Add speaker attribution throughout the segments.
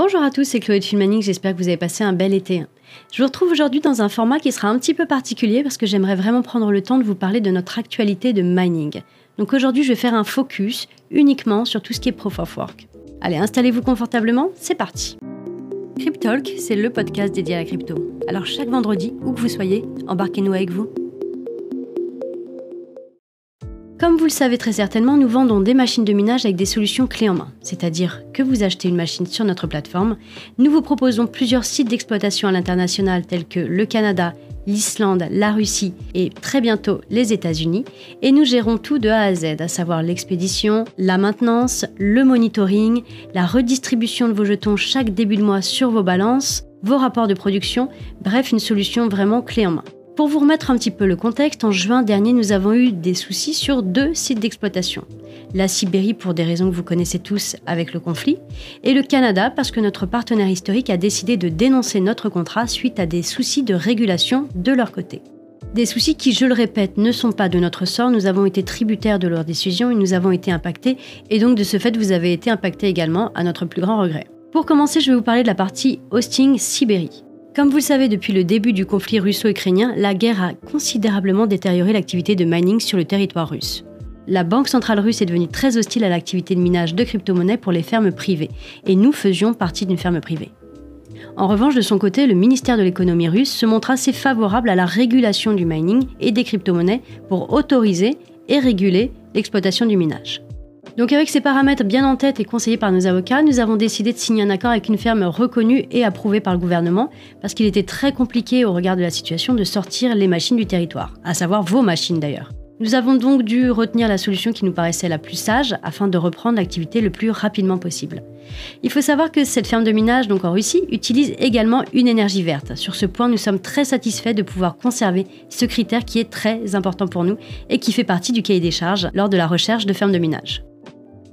Speaker 1: Bonjour à tous, c'est Chloé de Filmanic, j'espère que vous avez passé un bel été. Je vous retrouve aujourd'hui dans un format qui sera un petit peu particulier parce que j'aimerais vraiment prendre le temps de vous parler de notre actualité de mining. Donc aujourd'hui, je vais faire un focus uniquement sur tout ce qui est Proof of Work. Allez, installez-vous confortablement, c'est parti. Cryptalk, c'est le podcast dédié à la crypto. Alors chaque vendredi, où que vous soyez, embarquez-nous avec vous. Comme vous le savez très certainement, nous vendons des machines de minage avec des solutions clés en main, c'est-à-dire que vous achetez une machine sur notre plateforme, nous vous proposons plusieurs sites d'exploitation à l'international tels que le Canada, l'Islande, la Russie et très bientôt les États-Unis, et nous gérons tout de A à Z, à savoir l'expédition, la maintenance, le monitoring, la redistribution de vos jetons chaque début de mois sur vos balances, vos rapports de production, bref une solution vraiment clé en main. Pour vous remettre un petit peu le contexte, en juin dernier, nous avons eu des soucis sur deux sites d'exploitation. La Sibérie pour des raisons que vous connaissez tous avec le conflit, et le Canada parce que notre partenaire historique a décidé de dénoncer notre contrat suite à des soucis de régulation de leur côté. Des soucis qui, je le répète, ne sont pas de notre sort, nous avons été tributaires de leurs décisions et nous avons été impactés, et donc de ce fait, vous avez été impactés également, à notre plus grand regret. Pour commencer, je vais vous parler de la partie hosting Sibérie. Comme vous le savez, depuis le début du conflit russo-ukrainien, la guerre a considérablement détérioré l'activité de mining sur le territoire russe. La Banque centrale russe est devenue très hostile à l'activité de minage de crypto-monnaies pour les fermes privées, et nous faisions partie d'une ferme privée. En revanche, de son côté, le ministère de l'économie russe se montre assez favorable à la régulation du mining et des crypto-monnaies pour autoriser et réguler l'exploitation du minage. Donc avec ces paramètres bien en tête et conseillés par nos avocats, nous avons décidé de signer un accord avec une ferme reconnue et approuvée par le gouvernement, parce qu'il était très compliqué au regard de la situation de sortir les machines du territoire, à savoir vos machines d'ailleurs. Nous avons donc dû retenir la solution qui nous paraissait la plus sage afin de reprendre l'activité le plus rapidement possible. Il faut savoir que cette ferme de minage, donc en Russie, utilise également une énergie verte. Sur ce point, nous sommes très satisfaits de pouvoir conserver ce critère qui est très important pour nous et qui fait partie du cahier des charges lors de la recherche de fermes de minage.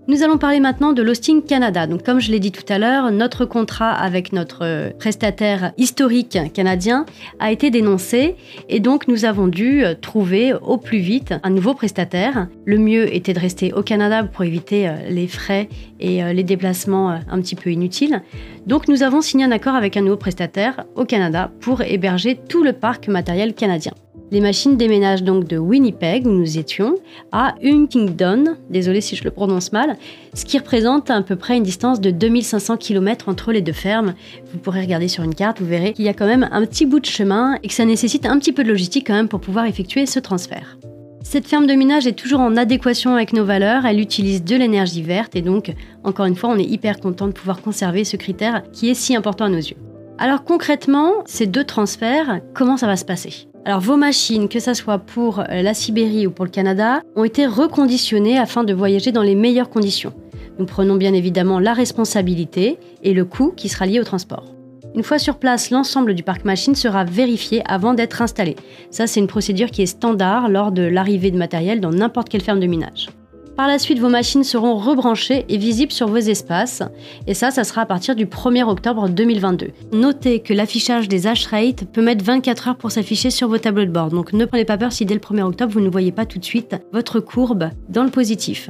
Speaker 1: Nous allons parler maintenant de l'Hosting Canada. Comme je l'ai dit tout à l'heure, notre contrat avec notre prestataire historique canadien a été dénoncé et donc nous avons dû trouver au plus vite un nouveau prestataire. Le mieux était de rester au Canada pour éviter euh, les frais et euh, les déplacements euh, un petit peu inutiles. Donc, nous avons signé un accord avec un nouveau prestataire au Canada pour héberger tout le parc matériel canadien. Les machines déménagent donc de Winnipeg, où nous étions, à Huntingdon, désolé si je le prononce mal, ce qui représente à peu près une distance de 2500 km entre les deux fermes. Vous pourrez regarder sur une carte, vous verrez qu'il y a quand même un petit bout de chemin et que ça nécessite un petit peu de logistique quand même pour pouvoir effectuer ce transfert. Cette ferme de minage est toujours en adéquation avec nos valeurs, elle utilise de l'énergie verte et donc, encore une fois, on est hyper content de pouvoir conserver ce critère qui est si important à nos yeux. Alors concrètement, ces deux transferts, comment ça va se passer? Alors vos machines, que ce soit pour euh, la Sibérie ou pour le Canada, ont été reconditionnées afin de voyager dans les meilleures conditions. Nous prenons bien évidemment la responsabilité et le coût qui sera lié au transport. Une fois sur place, l'ensemble du parc machine sera vérifié avant d'être installé. Ça, c'est une procédure qui est standard lors de l'arrivée de matériel dans n'importe quelle ferme de minage. Par la suite, vos machines seront rebranchées et visibles sur vos espaces. Et ça, ça sera à partir du 1er octobre 2022. Notez que l'affichage des hash rates peut mettre 24 heures pour s'afficher sur vos tableaux de bord. Donc ne prenez pas peur si dès le 1er octobre, vous ne voyez pas tout de suite votre courbe dans le positif.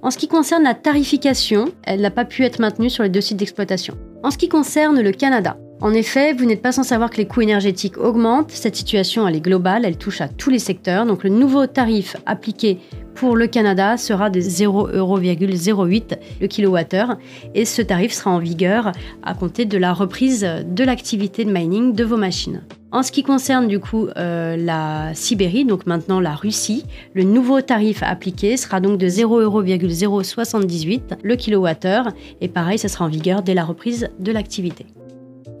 Speaker 1: En ce qui concerne la tarification, elle n'a pas pu être maintenue sur les deux sites d'exploitation. En ce qui concerne le Canada, en effet, vous n'êtes pas sans savoir que les coûts énergétiques augmentent. Cette situation, elle est globale, elle touche à tous les secteurs. Donc le nouveau tarif appliqué pour le Canada sera de 0,08 le kilowattheure et ce tarif sera en vigueur à compter de la reprise de l'activité de mining de vos machines. En ce qui concerne du coup euh, la Sibérie, donc maintenant la Russie, le nouveau tarif appliqué sera donc de 0,078 le kilowattheure et pareil, ça sera en vigueur dès la reprise de l'activité.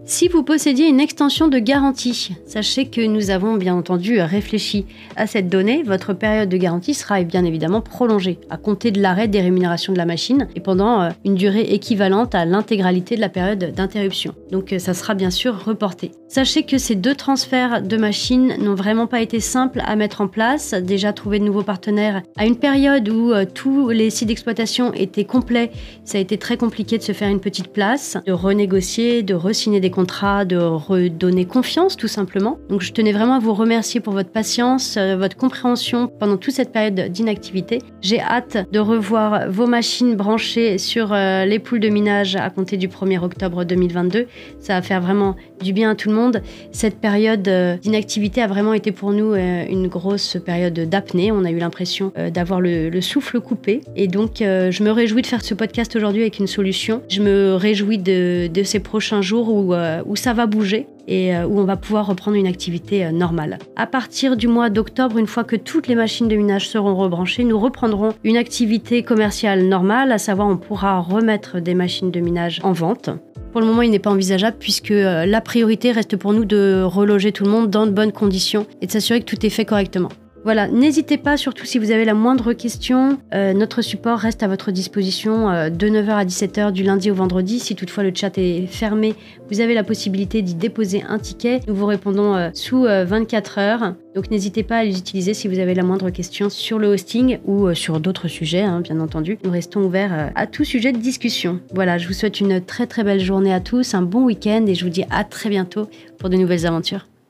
Speaker 1: Si vous possédiez une extension de garantie, sachez que nous avons bien entendu réfléchi à cette donnée. Votre période de garantie sera bien évidemment prolongée à compter de l'arrêt des rémunérations de la machine et pendant euh, une durée équivalente à l'intégralité de la période d'interruption. Donc euh, ça sera bien sûr reporté. Sachez que ces deux transferts de machines n'ont vraiment pas été simples à mettre en place. Déjà trouver de nouveaux partenaires à une période où euh, tous les sites d'exploitation étaient complets, ça a été très compliqué de se faire une petite place, de renégocier, de re-signer des contrats, de redonner confiance tout simplement. Donc je tenais vraiment à vous remercier pour votre patience, euh, votre compréhension pendant toute cette période d'inactivité. J'ai hâte de revoir vos machines branchées sur euh, les poules de minage à compter du 1er octobre 2022. Ça va faire vraiment du bien à tout le monde. Cette période euh, d'inactivité a vraiment été pour nous une grosse période d'apnée. On a eu l'impression d'avoir le, souffle coupé. Et donc je me réjouis de faire ce podcast aujourd'hui avec une solution. Je me réjouis de, ces prochains jours où, où ça va bouger et euh, où on va pouvoir reprendre une activité euh, normale. À partir du mois d'octobre, une fois que toutes les machines de minage seront rebranchées, nous reprendrons une activité commerciale normale, à savoir on pourra remettre des machines de minage en vente. Pour le moment, il n'est pas envisageable puisque euh, la priorité reste pour nous de reloger tout le monde dans de bonnes conditions et de s'assurer que tout est fait correctement. Voilà, n'hésitez pas, surtout si vous avez la moindre question, euh, notre support reste à votre disposition euh, de 9h à 17h du lundi au vendredi. Si toutefois le chat est fermé, vous avez la possibilité d'y déposer un ticket. Nous vous répondons euh, sous 24 heures. Donc n'hésitez pas à les utiliser si vous avez la moindre question sur le hosting ou sur d'autres sujets, hein, bien entendu. Nous restons ouverts à tout sujet de discussion. Voilà, je vous souhaite une très très belle journée à tous, un bon week-end et je vous dis à très bientôt pour de nouvelles aventures.